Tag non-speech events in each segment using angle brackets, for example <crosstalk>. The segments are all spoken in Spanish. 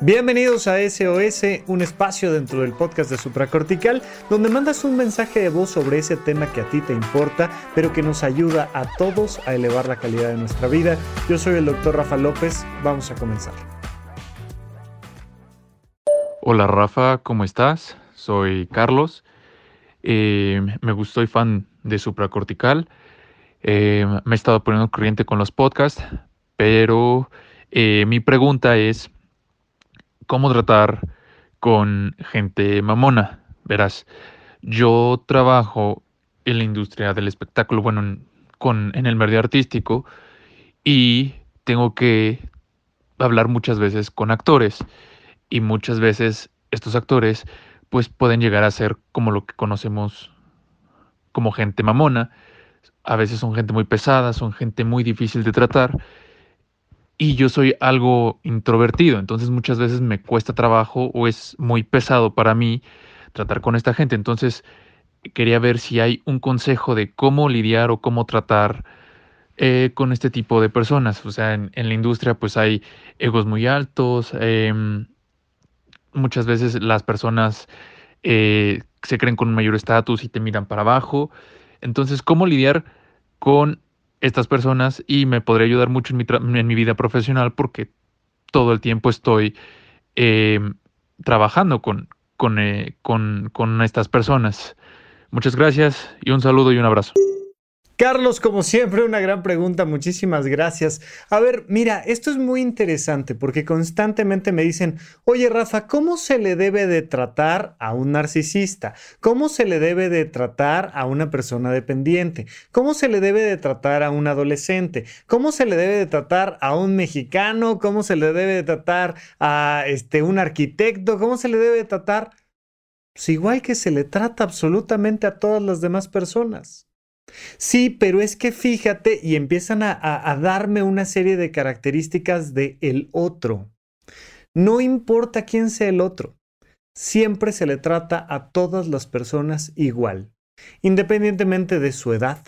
Bienvenidos a SOS, un espacio dentro del podcast de Supracortical, donde mandas un mensaje de voz sobre ese tema que a ti te importa, pero que nos ayuda a todos a elevar la calidad de nuestra vida. Yo soy el doctor Rafa López, vamos a comenzar. Hola Rafa, ¿cómo estás? Soy Carlos. Eh, me gustó y fan de Supracortical. Eh, me he estado poniendo corriente con los podcasts, pero eh, mi pregunta es cómo tratar con gente mamona. Verás, yo trabajo en la industria del espectáculo, bueno, en, con, en el medio artístico, y tengo que hablar muchas veces con actores. Y muchas veces estos actores pues pueden llegar a ser como lo que conocemos como gente mamona. A veces son gente muy pesada, son gente muy difícil de tratar y yo soy algo introvertido, entonces muchas veces me cuesta trabajo o es muy pesado para mí tratar con esta gente. Entonces quería ver si hay un consejo de cómo lidiar o cómo tratar eh, con este tipo de personas. O sea, en, la industria pues hay egos muy altos, em, muchas veces las personas eh, se creen con un mayor estatus y te miran para abajo. Entonces, ¿cómo lidiar con estas personas y me podría ayudar mucho en mi, en mi vida profesional porque todo el tiempo estoy em, trabajando con, eh, con, con estas personas. Muchas gracias y un saludo y un abrazo. Carlos, como siempre, una gran pregunta, muchísimas gracias. A ver, mira, esto es muy interesante porque constantemente me dicen, oye Rafa, ¿cómo se le debe de tratar a un narcisista? ¿Cómo se le debe de tratar a una persona dependiente? ¿Cómo se le debe de tratar a un adolescente? ¿Cómo se le debe de tratar a un mexicano? ¿Cómo se le debe de tratar a este, un arquitecto? ¿Cómo se le debe de tratar? Pues igual que se le trata absolutamente a todas las demás personas. Sí, pero es que fíjate y empiezan a, darme una serie de características de el otro. No importa quién sea el otro, siempre se le trata a todas las personas igual, independientemente de su edad,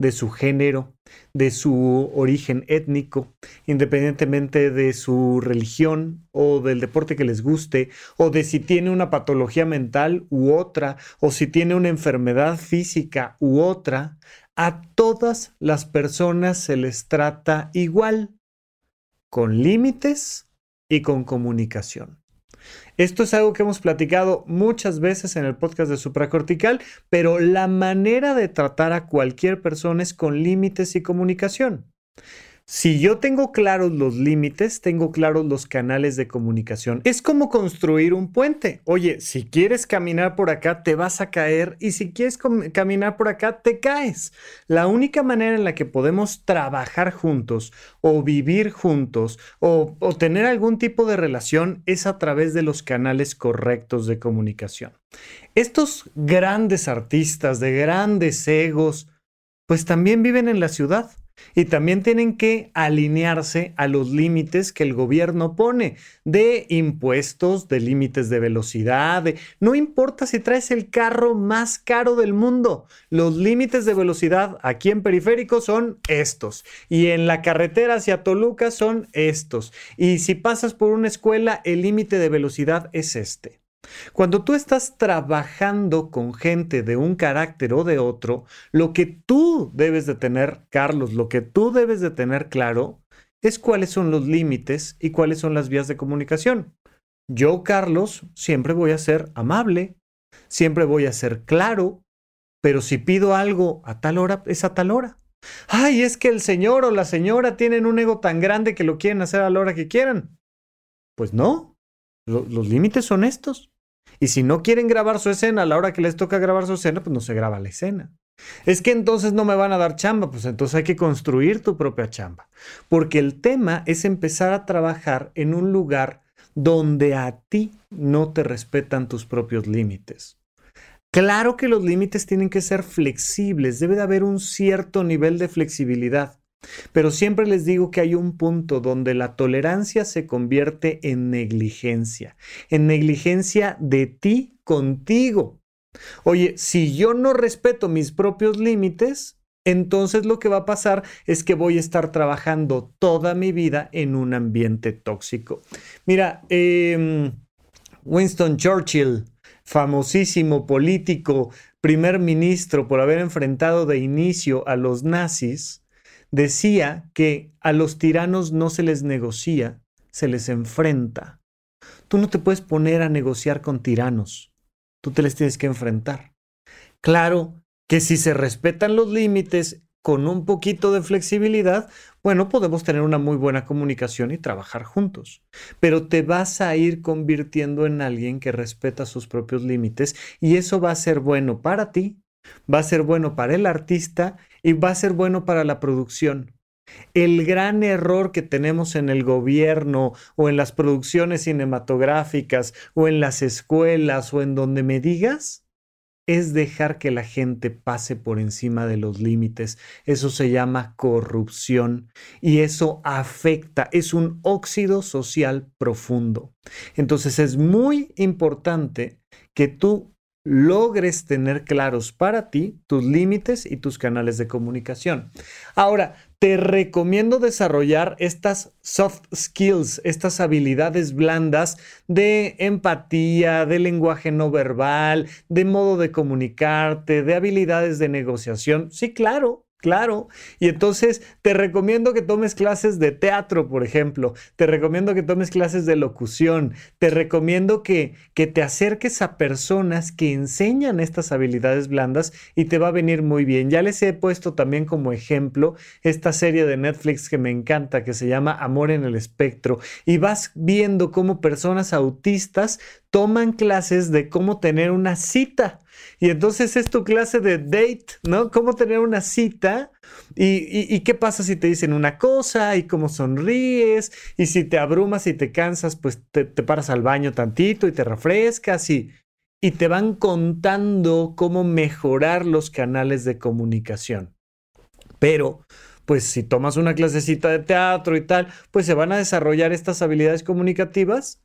de su género, de su origen étnico, independientemente de su religión o del deporte que les guste, o de si tiene una patología mental u otra, o si tiene una enfermedad física u otra, a todas las personas se les trata igual, con límites y con comunicación. Esto es algo que hemos platicado muchas veces en el podcast de supracortical, pero la manera de tratar a cualquier persona es con límites y comunicación. Si yo tengo claros los límites, tengo claros los canales de comunicación. Es como construir un puente. Oye, si quieres caminar por acá, te vas a caer y si quieres caminar por acá, te caes. La única manera en la que podemos trabajar juntos o vivir juntos o, tener algún tipo de relación es a través de los canales correctos de comunicación. Estos grandes artistas de grandes egos, pues también viven en la ciudad y también tienen que alinearse a los límites que el gobierno pone de impuestos, de límites de velocidad. No importa si traes el carro más caro del mundo, los límites de velocidad aquí en periférico son estos. Y en la carretera hacia Toluca son estos. Y si pasas por una escuela, el límite de velocidad es este. Cuando tú estás trabajando con gente de un carácter o de otro, lo que tú debes de tener, Carlos, lo que tú debes de tener claro es cuáles son los límites y cuáles son las vías de comunicación. Yo, Carlos, siempre voy a ser amable, siempre voy a ser claro, pero si pido algo a tal hora, es a tal hora. Ay, es que el señor o la señora tienen un ego tan grande que lo quieren hacer a la hora que quieran. Pues no, los límites son estos. Y si no quieren grabar su escena a la hora que les toca grabar su escena, pues no se graba la escena. Es que entonces no me van a dar chamba, pues entonces hay que construir tu propia chamba. Porque el tema es empezar a trabajar en un lugar donde a ti no te respetan tus propios límites. Claro que los límites tienen que ser flexibles, debe de haber un cierto nivel de flexibilidad. Pero siempre les digo que hay un punto donde la tolerancia se convierte en negligencia, en negligencia de ti contigo. Oye, si yo no respeto mis propios límites, entonces lo que va a pasar es que voy a estar trabajando toda mi vida en un ambiente tóxico. Mira, em, Winston Churchill, famosísimo político, primer ministro por haber enfrentado de inicio a los nazis, decía que a los tiranos no se les negocia, se les enfrenta. Tú no te puedes poner a negociar con tiranos, tú te les tienes que enfrentar. Claro, que si se respetan los límites con un poquito de flexibilidad, bueno, podemos tener una muy buena comunicación y trabajar juntos. Pero te vas a ir convirtiendo en alguien que respeta sus propios límites y eso va a ser bueno para ti, va a ser bueno para el artista y va a ser bueno para la producción. El gran error que tenemos en el gobierno o en las producciones cinematográficas o en las escuelas o en donde me digas es dejar que la gente pase por encima de los límites. Eso se llama corrupción y eso afecta, es un óxido social profundo. Entonces es muy importante que tú logres tener claros para ti tus límites y tus canales de comunicación. Ahora, te recomiendo desarrollar estas soft skills, estas habilidades blandas de empatía, de lenguaje no verbal, de modo de comunicarte, de habilidades de negociación. Sí, claro, Claro. Y entonces te recomiendo que tomes clases de teatro, por ejemplo. Te recomiendo que tomes clases de locución. Te recomiendo que, que te acerques a personas que enseñan estas habilidades blandas y te va a venir muy bien. Ya les he puesto también como ejemplo esta serie de Netflix que me encanta, que se llama Amor en el Espectro. Y vas viendo cómo personas autistas toman clases de cómo tener una cita y entonces es tu clase de date, ¿no? Cómo tener una cita y, qué pasa si te dicen una cosa y cómo sonríes y si te abrumas y te cansas, pues te, paras al baño tantito y te refrescas y, y te van contando cómo mejorar los canales de comunicación. Pero pues si tomas una clasecita de teatro y tal, pues se van a desarrollar estas habilidades comunicativas,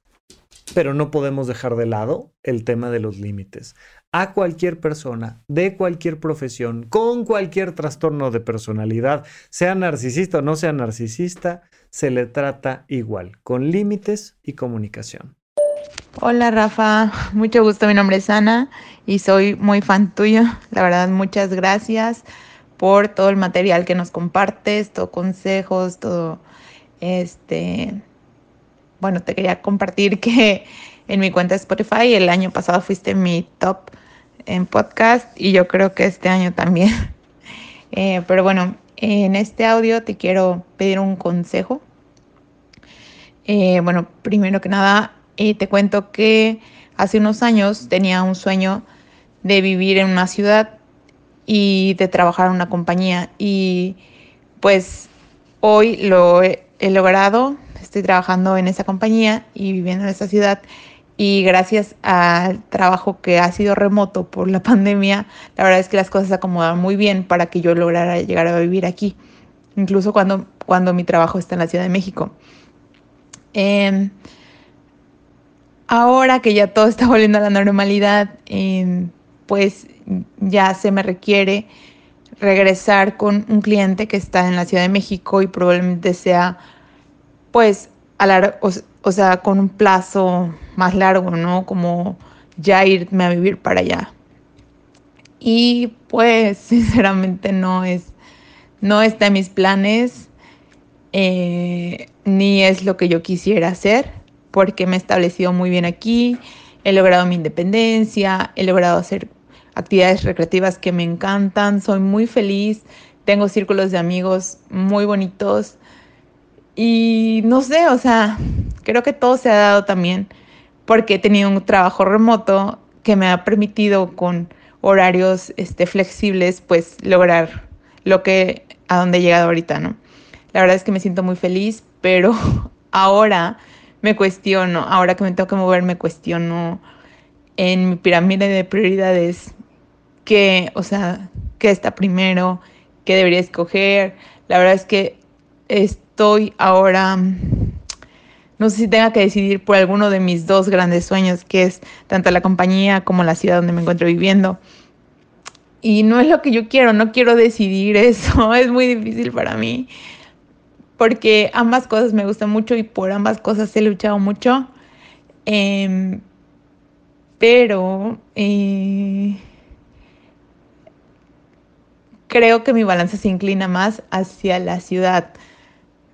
pero no podemos dejar de lado el tema de los límites a cualquier persona de cualquier profesión, con cualquier trastorno de personalidad, sea narcisista o no sea narcisista, se le trata igual, con límites y comunicación. Hola Rafa, mucho gusto, mi nombre es Ana y soy muy fan tuyo. La verdad, muchas gracias por todo el material que nos compartes, todo consejos, todo este bueno, te quería compartir que en mi cuenta de Spotify el año pasado fuiste mi top en podcast y yo creo que este año también. <laughs> Eh, pero bueno, en este audio te quiero pedir un consejo. Eh, bueno, primero que nada, eh, te cuento que hace unos años tenía un sueño de vivir en una ciudad y de trabajar en una compañía y pues hoy lo he logrado, estoy trabajando en esa compañía y viviendo en esa ciudad y gracias al trabajo que ha sido remoto por la <laughs> pandemia, la verdad es que las cosas se acomodaron muy bien para que yo lograra llegar a vivir aquí, incluso cuando, cuando mi trabajo está en la Ciudad de México. Em, ahora que ya todo está <laughs> volviendo a la normalidad, em, pues ya se me requiere regresar con un cliente que está en la Ciudad de México y probablemente sea pues a la, con un plazo más largo, ¿no? Como ya irme a vivir para allá. Y pues <laughs> sinceramente no es, no está en mis planes, eh, ni es lo que yo quisiera hacer, porque me he establecido muy bien aquí, he logrado mi independencia, he logrado hacer actividades recreativas que me encantan, soy muy feliz, tengo círculos de amigos muy bonitos y no sé, o sea, creo que todo se ha dado también porque he tenido un trabajo remoto que me ha permitido con horarios este, flexibles, pues lograr lo que a donde he llegado ahorita, ¿no? La verdad es que me siento muy feliz, pero <laughs> ahora me cuestiono, ahora que me tengo que mover, me cuestiono en mi pirámide de prioridades qué, o sea, qué está primero, qué debería escoger. La verdad es que es, estoy ahora, no sé si tenga que decidir por alguno de mis dos grandes sueños, que es tanto la compañía como la ciudad donde me encuentro viviendo. y no es lo que yo quiero, no quiero decidir <laughs> eso, es muy difícil para mí, porque ambas cosas me gustan mucho y por ambas cosas he luchado mucho, em, pero eh, creo que mi balance se inclina más hacia la ciudad,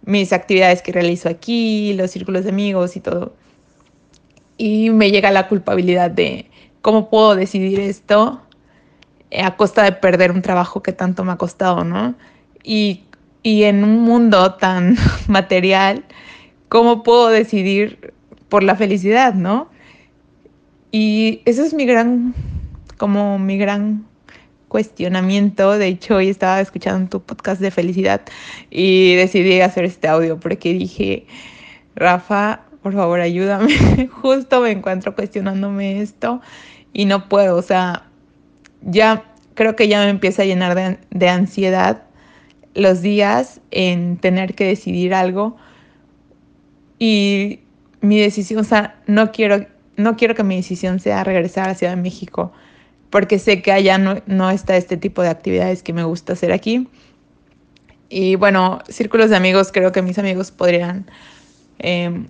mis actividades que realizo aquí, los círculos de amigos y todo. Y me llega la culpabilidad de cómo puedo decidir esto a costa de perder un trabajo que tanto me ha costado, ¿no? Y, en un mundo tan <laughs> material, ¿cómo puedo decidir por la felicidad, ¿no? Y eso es mi gran, como mi gran cuestionamiento. De hecho, hoy estaba escuchando tu podcast de felicidad y decidí hacer este audio porque dije, Rafa, por favor, ayúdame. <laughs> Justo me encuentro cuestionándome esto y no puedo, o sea, ya creo que ya me empieza a llenar de, ansiedad los días en tener que decidir algo y mi decisión, o sea, no quiero, no quiero que mi decisión sea regresar a Ciudad de México porque sé que allá no, está este tipo de actividades que me gusta hacer aquí. Y bueno, círculos de amigos, creo que mis amigos podrían, em,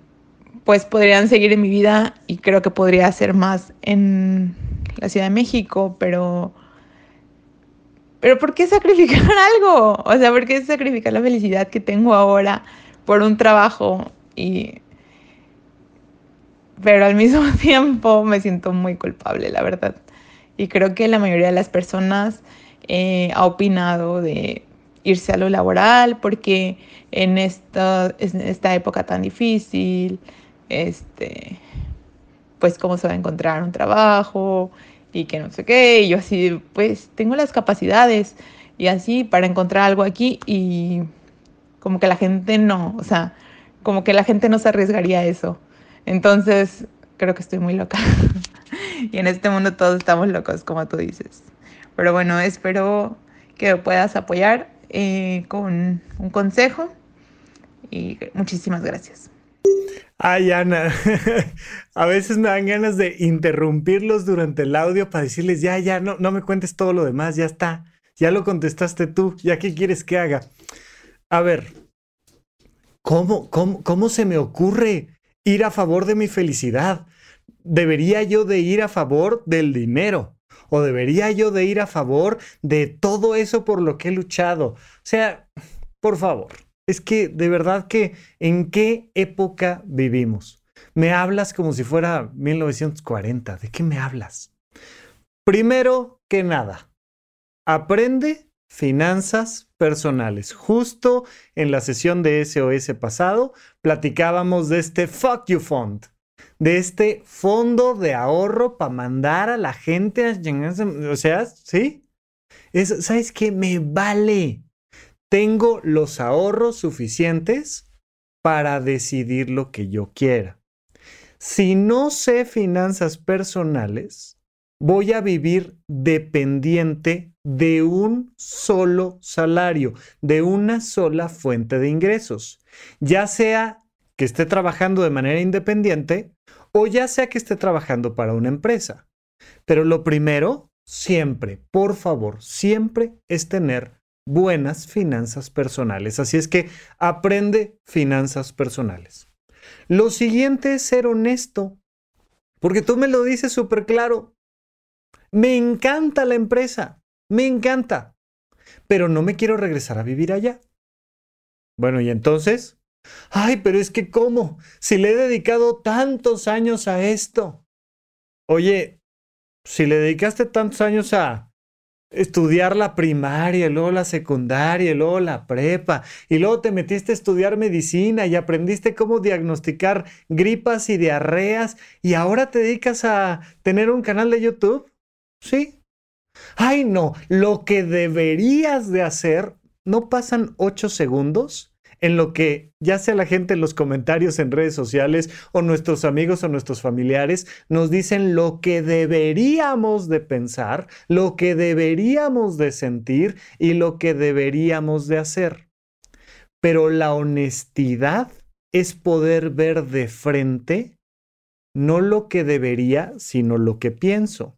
pues podrían seguir en mi vida y creo que podría hacer más en la Ciudad de México, pero pero ¿por qué sacrificar <laughs> algo? O sea, ¿por qué sacrificar la felicidad que tengo ahora por un trabajo? Y... Pero al mismo <laughs> tiempo me siento muy culpable, la verdad. Y creo que la mayoría de las personas eh, ha opinado de irse a lo laboral porque en esta, esta época tan difícil, este, pues cómo se va a encontrar un trabajo, y que no sé qué, y yo así, pues tengo las capacidades y así para encontrar algo aquí y como que la gente no, o sea, como que la gente no se arriesgaría a eso. Entonces, creo que estoy muy loca. <laughs> y en este mundo todos estamos locos, como tú dices. Pero bueno, espero que puedas apoyar eh, con un consejo y muchísimas gracias. Ay, Ana, <laughs> a veces me dan ganas de interrumpirlos durante el audio para decirles, ya, ya, no, no me cuentes todo lo demás, ya está, ya lo contestaste tú, ya qué quieres que haga. A ver, ¿cómo, cómo, cómo se me ocurre ir a favor de mi felicidad? ¿Debería yo de ir a favor del dinero? ¿O debería yo de ir a favor de todo eso por lo que he luchado? O sea, por favor, es que de verdad que en qué época vivimos. Me hablas como si fuera 1940. ¿De qué me hablas? Primero que nada, aprende finanzas personales. Justo en la sesión de SOS pasado platicábamos de este Fuck You Fund, de este fondo de ahorro para mandar a la gente a... O sea, ¿sí? ¿Sabes qué? Me vale tengo los ahorros suficientes para decidir lo que yo quiera. Si no sé finanzas personales, voy a vivir dependiente de un solo salario, de una sola fuente de ingresos, ya sea que esté trabajando de manera independiente o ya sea que esté trabajando para una empresa. Pero lo primero, siempre, por favor, siempre es tener buenas finanzas personales. Así es que aprende finanzas personales. Lo siguiente es ser honesto, porque tú me lo dices súper claro. Me encanta la empresa, me encanta, pero no me quiero regresar a vivir allá. Bueno, y entonces, ay, pero es que ¿cómo? Si le he dedicado tantos años a esto. Oye, si le dedicaste tantos años a estudiar la primaria, luego la secundaria, luego la prepa, y luego te metiste a estudiar medicina y aprendiste cómo diagnosticar gripas y diarreas, y ahora te dedicas a tener un canal de YouTube. Sí. Ay, no, lo que deberías de hacer, no pasan ocho segundos en lo que ya sea la gente en los comentarios en redes sociales o nuestros amigos o nuestros familiares nos dicen lo que deberíamos de pensar, lo que deberíamos de sentir y lo que deberíamos de hacer. Pero la honestidad es poder ver de frente no lo que debería, sino lo que pienso.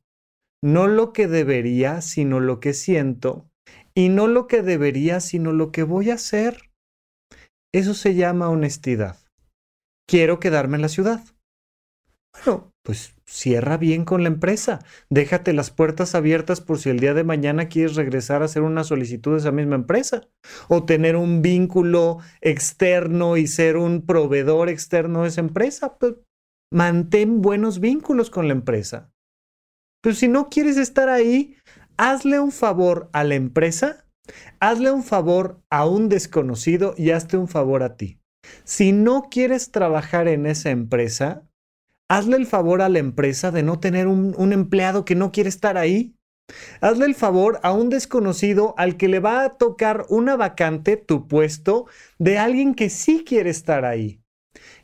no lo que debería, sino lo que siento, y no lo que debería, sino lo que voy a hacer. Eso se llama honestidad. Quiero quedarme en la ciudad. Bueno, pues cierra bien con la empresa. Déjate las puertas abiertas por si el día de mañana quieres regresar a hacer una solicitud de esa misma empresa. O tener un vínculo externo y ser un proveedor externo de esa empresa. Pues mantén buenos vínculos con la empresa. Pero si no quieres estar ahí, hazle un favor a la empresa, hazle un favor a un desconocido y hazte un favor a ti. Si no quieres trabajar en esa empresa, hazle el favor a la empresa de no tener un, empleado que no quiere estar ahí. Hazle el favor a un desconocido al que le va a tocar una vacante, tu puesto, de alguien que sí quiere estar ahí.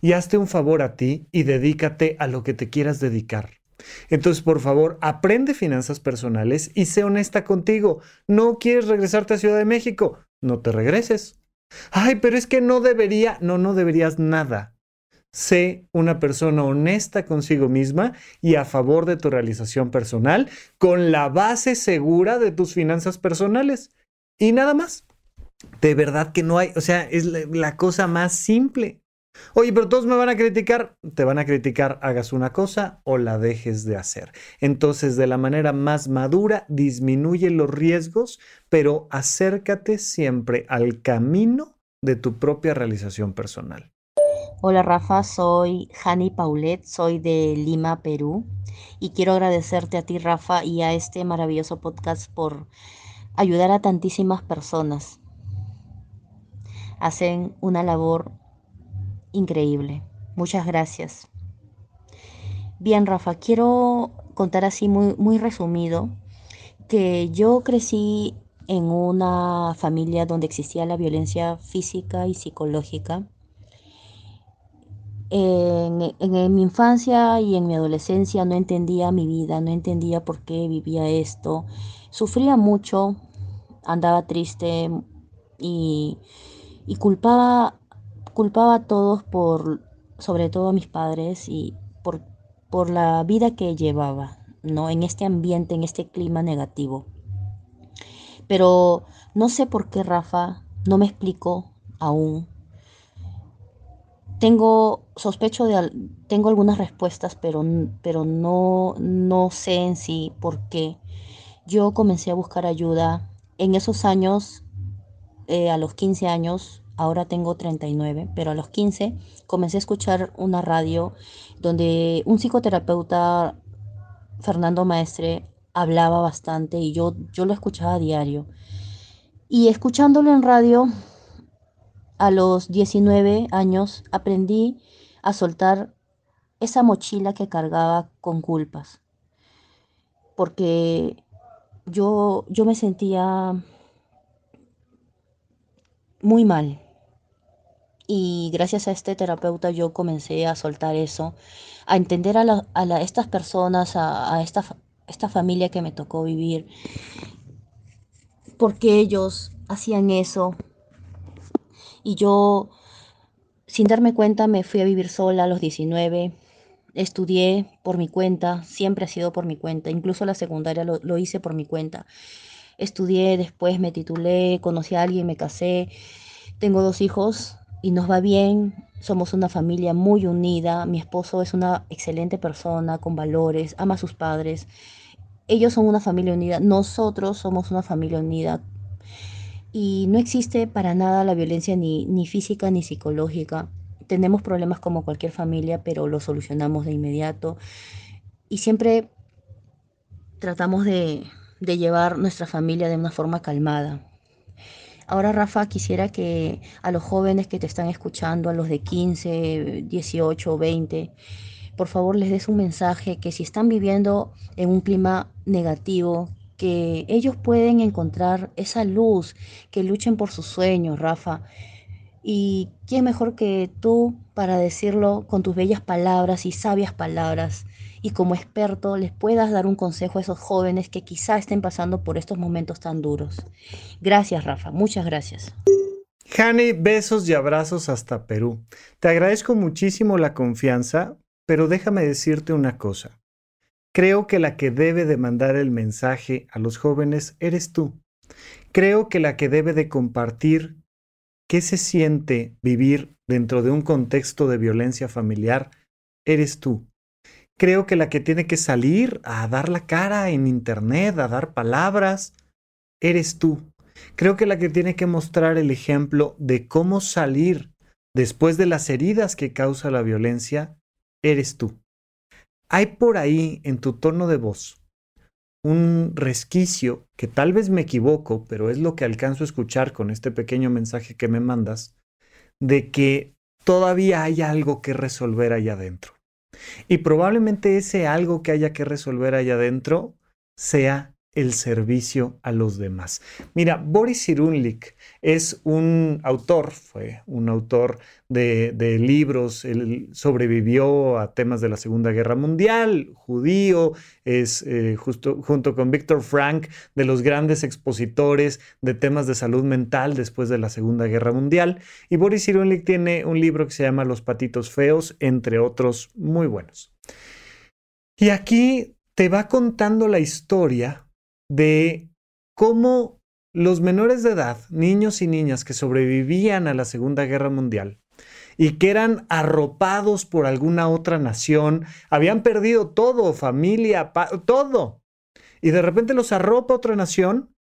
Y hazte un favor a ti y dedícate a lo que te quieras dedicar. Entonces, por favor, aprende finanzas personales y sé honesta contigo. ¿No quieres regresarte a Ciudad de México? No te regreses. Ay, pero es que no debería. No, no deberías nada. Sé una persona honesta consigo misma y a favor de tu realización personal con la base segura de tus finanzas personales. Y nada más. De verdad que no hay, o sea, es la, cosa más simple. Oye, pero todos me van a criticar. Te van a criticar, hagas una cosa o la dejes de hacer. Entonces, de la manera más madura, disminuye los riesgos, pero acércate siempre al camino de tu propia realización personal. Hola Rafa, soy Hani Paulet, soy de Lima, Perú, y quiero agradecerte a ti Rafa y a este maravilloso podcast por ayudar a tantísimas personas. Hacen una labor increíble. Muchas gracias. Bien, Rafa, quiero contar así muy, muy resumido que yo crecí en una familia donde existía la violencia física y psicológica. En, mi infancia y en mi adolescencia no entendía mi vida, no entendía por qué vivía esto. Sufría mucho, andaba triste y, y culpaba culpaba a todos por, sobre todo a mis padres y por, por la vida que llevaba, ¿no? En este ambiente, en este clima negativo. Pero no sé por qué Rafa no me explicó aún. Tengo sospecho de tengo algunas respuestas, pero, pero no, no sé en sí por qué. Yo comencé a buscar ayuda en esos años, eh, a los 15 años, ahora tengo 39, pero a los 15 comencé a escuchar una radio donde un psicoterapeuta, Fernando Maestre, hablaba bastante y yo, yo lo escuchaba a diario. Y escuchándolo en radio, a los 19 años aprendí a soltar esa mochila que cargaba con culpas. Porque yo, yo me sentía muy mal. Y gracias a este terapeuta yo comencé a soltar eso, a entender a, estas personas, a, esta, esta familia que me tocó vivir, porque ellos hacían eso. Y yo, sin darme cuenta, me fui a vivir sola a los 19. Estudié por mi cuenta, siempre ha sido por mi cuenta, incluso la secundaria lo, lo hice por mi cuenta. Estudié, después me titulé, conocí a alguien, me casé. Tengo dos hijos, y nos va bien. Somos una familia muy unida. Mi esposo es una excelente persona con valores, ama a sus padres. Ellos son una familia unida. Nosotros somos una familia unida. Y no existe para nada la violencia ni, ni física ni psicológica. Tenemos problemas como cualquier familia, pero los solucionamos de inmediato. Y siempre tratamos de, de llevar nuestra familia de una forma calmada. Ahora, Rafa, quisiera que a los jóvenes que te están escuchando, a los de 15, 18, 20, por favor les des un mensaje que si están viviendo en un clima negativo, que ellos pueden encontrar esa luz, que luchen por sus sueños, Rafa. Y quién mejor que tú para decirlo con tus bellas palabras y sabias palabras y como experto les puedas dar un consejo a esos jóvenes que quizá estén pasando por estos momentos tan duros. Gracias, Rafa. Muchas gracias. Hani, besos y abrazos hasta Perú. Te agradezco muchísimo la confianza, pero déjame decirte una cosa. creo que la que debe de mandar el mensaje a los jóvenes eres tú. Creo que la que debe de compartir qué se siente vivir dentro de un contexto de violencia familiar eres tú. Creo que la que tiene que salir a dar la cara en internet, a dar palabras, eres tú. Creo que la que tiene que mostrar el ejemplo de cómo salir después de las heridas que causa la violencia, eres tú. Hay por ahí en tu tono de voz un resquicio que tal vez me equivoco, pero es lo que alcanzo a escuchar con este pequeño mensaje que me mandas, de que todavía hay algo que resolver allá adentro. Y probablemente ese algo que haya que resolver allá adentro sea el servicio a los demás. Mira, Boris Cyrulnik es un autor, fue un autor de, libros, él sobrevivió a temas de la Segunda Guerra Mundial, judío, es eh, justo, junto con Víctor Frank de los grandes expositores de temas de salud mental después de la Segunda Guerra Mundial. Y Boris Cyrulnik tiene un libro que se llama Los patitos feos, entre otros muy buenos. Y aquí te va contando la historia de cómo los menores de edad, niños y niñas que sobrevivían a la Segunda Guerra Mundial y que eran arropados por alguna otra nación, habían perdido todo, familia, todo. Y de repente los arropa otra nación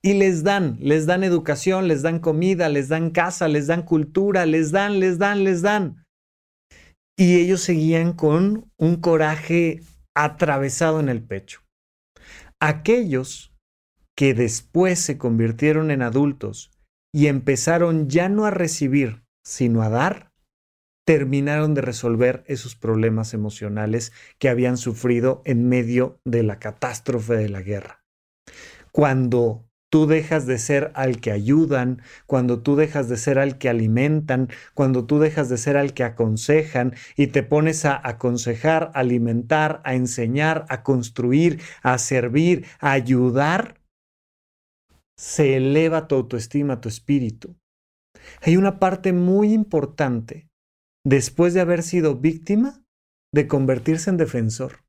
y les dan, les dan educación, les dan comida, les dan casa, les dan cultura, les dan, les dan, les dan. Y ellos seguían con un coraje atravesado en el pecho. Aquellos que después se convirtieron en adultos y empezaron ya no a recibir, sino a dar, terminaron de resolver esos problemas emocionales que habían sufrido en medio de la catástrofe de la guerra. Cuando tú dejas de ser al que ayudan, cuando tú dejas de ser al que alimentan, cuando tú dejas de ser al que aconsejan y te pones a aconsejar, alimentar, a enseñar, a construir, a servir, a ayudar, se eleva tu autoestima, tu espíritu. Hay una parte muy importante después de haber sido víctima de convertirse en defensor.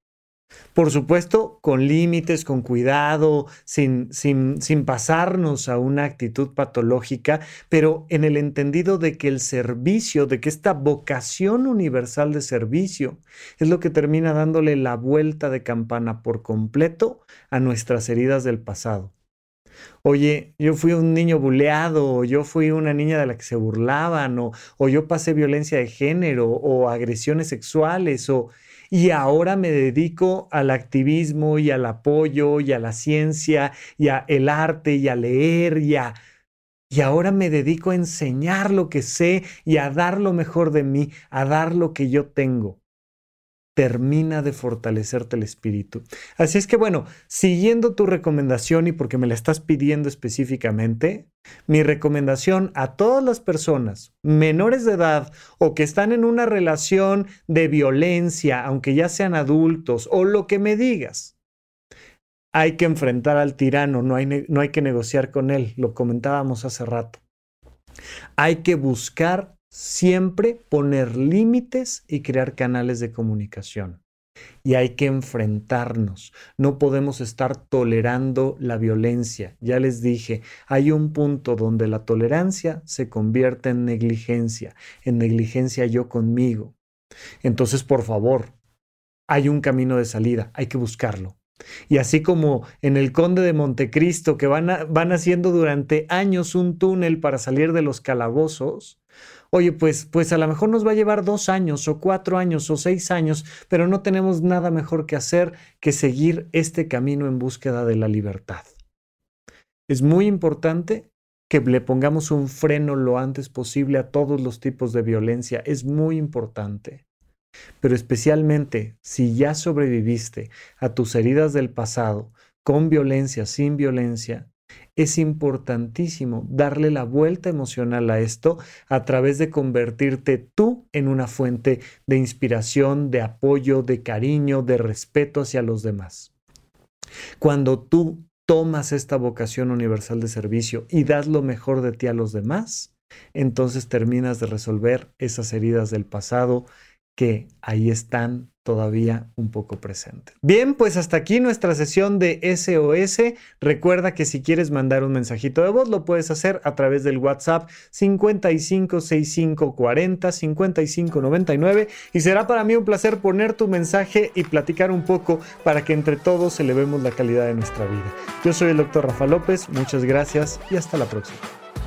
Por supuesto, con límites, con cuidado, sin, sin, sin, pasarnos a una actitud patológica, pero en el entendido de que el servicio, de que esta vocación universal de servicio es lo que termina dándole la vuelta de campana por completo a nuestras heridas del pasado. Oye, yo fui un niño buleado, o yo fui una niña de la que se burlaban, o, o yo pasé violencia de género, o agresiones sexuales, o y ahora me dedico al activismo y al apoyo y a la ciencia y a el arte y a leer y a... Y ahora me dedico a enseñar lo que sé y a dar lo mejor de mí, a dar lo que yo tengo termina de fortalecerte el espíritu. Así es que bueno, siguiendo tu recomendación y porque me la estás pidiendo específicamente, mi recomendación a todas las personas menores de edad o que están en una relación de violencia, aunque ya sean adultos o lo que me digas, hay que enfrentar al tirano, no hay, no hay que negociar con él, lo comentábamos hace rato. Hay que buscar siempre poner límites y crear canales de comunicación. Y hay que enfrentarnos. No podemos estar tolerando la violencia. Ya les dije, hay un punto donde la tolerancia se convierte en negligencia, en negligencia yo conmigo. Entonces, por favor, hay un camino de salida, hay que buscarlo. Y así como en el Conde de Montecristo, que van, van haciendo durante años un túnel para salir de los calabozos, oye, pues, pues a lo mejor nos va a llevar dos años o cuatro años o seis años, pero no tenemos nada mejor que hacer que seguir este camino en búsqueda de la libertad. Es muy importante que le pongamos un freno lo antes posible a todos los tipos de violencia. Es muy importante. Pero especialmente si ya sobreviviste a tus heridas del pasado, con violencia, sin violencia, es importantísimo darle la vuelta emocional a esto a través de convertirte tú en una fuente de inspiración, de apoyo, de cariño, de respeto hacia los demás. Cuando tú tomas esta vocación universal de servicio y das lo mejor de ti a los demás, entonces terminas de resolver esas heridas del pasado que ahí están todavía un poco presentes. Bien, pues hasta aquí nuestra sesión de SOS. Recuerda que si quieres mandar un mensajito de voz, lo puedes hacer a través del WhatsApp 556540 5599 y será para mí un placer poner tu mensaje y platicar un poco para que entre todos elevemos la calidad de nuestra vida. Yo soy el doctor Rafa López, muchas gracias y hasta la próxima.